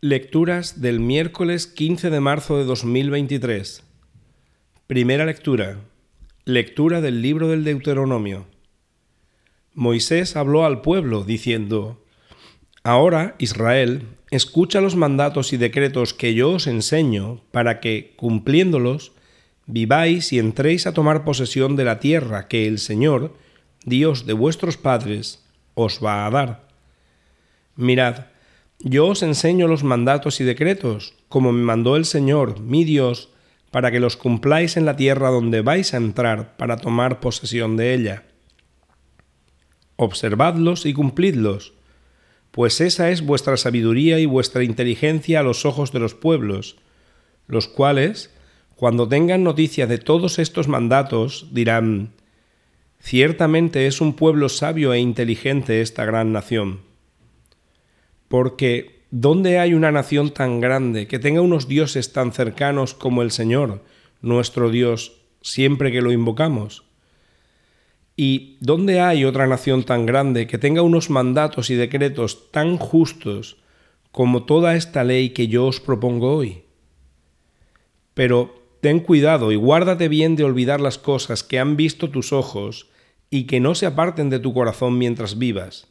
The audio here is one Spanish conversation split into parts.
Lecturas del miércoles 15 de marzo de 2023. Primera lectura. Lectura del libro del Deuteronomio. Moisés habló al pueblo diciendo, Ahora, Israel, escucha los mandatos y decretos que yo os enseño para que, cumpliéndolos, viváis y entréis a tomar posesión de la tierra que el Señor, Dios de vuestros padres, os va a dar. Mirad, yo os enseño los mandatos y decretos, como me mandó el Señor, mi Dios, para que los cumpláis en la tierra donde vais a entrar para tomar posesión de ella. Observadlos y cumplidlos, pues esa es vuestra sabiduría y vuestra inteligencia a los ojos de los pueblos, los cuales, cuando tengan noticia de todos estos mandatos, dirán, Ciertamente es un pueblo sabio e inteligente esta gran nación porque ¿dónde hay una nación tan grande que tenga unos dioses tan cercanos como el Señor, nuestro Dios, siempre que lo invocamos? ¿Y dónde hay otra nación tan grande que tenga unos mandatos y decretos tan justos como toda esta ley que yo os propongo hoy? Pero ten cuidado y guárdate bien de olvidar las cosas que han visto tus ojos y que no se aparten de tu corazón mientras vivas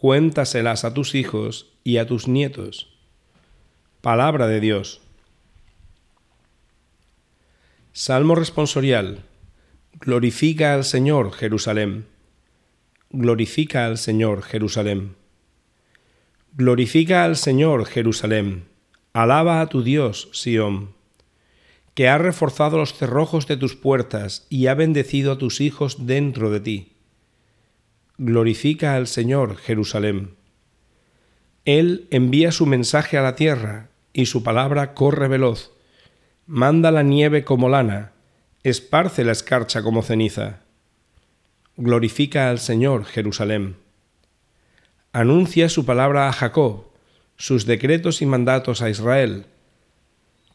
cuéntaselas a tus hijos y a tus nietos. Palabra de Dios. Salmo responsorial. Glorifica al Señor, Jerusalén. Glorifica al Señor, Jerusalén. Glorifica al Señor, Jerusalén. Alaba a tu Dios, Sión, que ha reforzado los cerrojos de tus puertas y ha bendecido a tus hijos dentro de ti glorifica al Señor Jerusalén. Él envía su mensaje a la tierra y su palabra corre veloz. Manda la nieve como lana, esparce la escarcha como ceniza. Glorifica al Señor Jerusalén. Anuncia su palabra a Jacob, sus decretos y mandatos a Israel.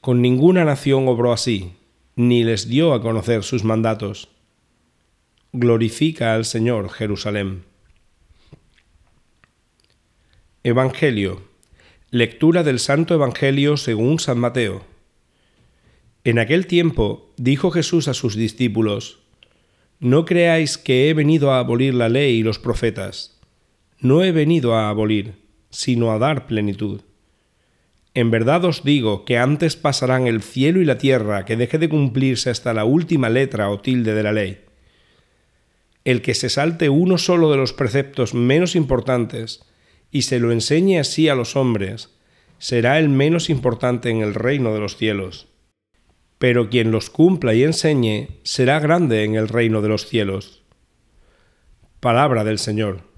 Con ninguna nación obró así, ni les dio a conocer sus mandatos glorifica al Señor Jerusalén. Evangelio. Lectura del Santo Evangelio según San Mateo. En aquel tiempo dijo Jesús a sus discípulos, No creáis que he venido a abolir la ley y los profetas. No he venido a abolir, sino a dar plenitud. En verdad os digo que antes pasarán el cielo y la tierra que deje de cumplirse hasta la última letra o tilde de la ley el que se salte uno solo de los preceptos menos importantes y se lo enseñe así a los hombres, será el menos importante en el reino de los cielos. Pero quien los cumpla y enseñe será grande en el reino de los cielos. Palabra del Señor.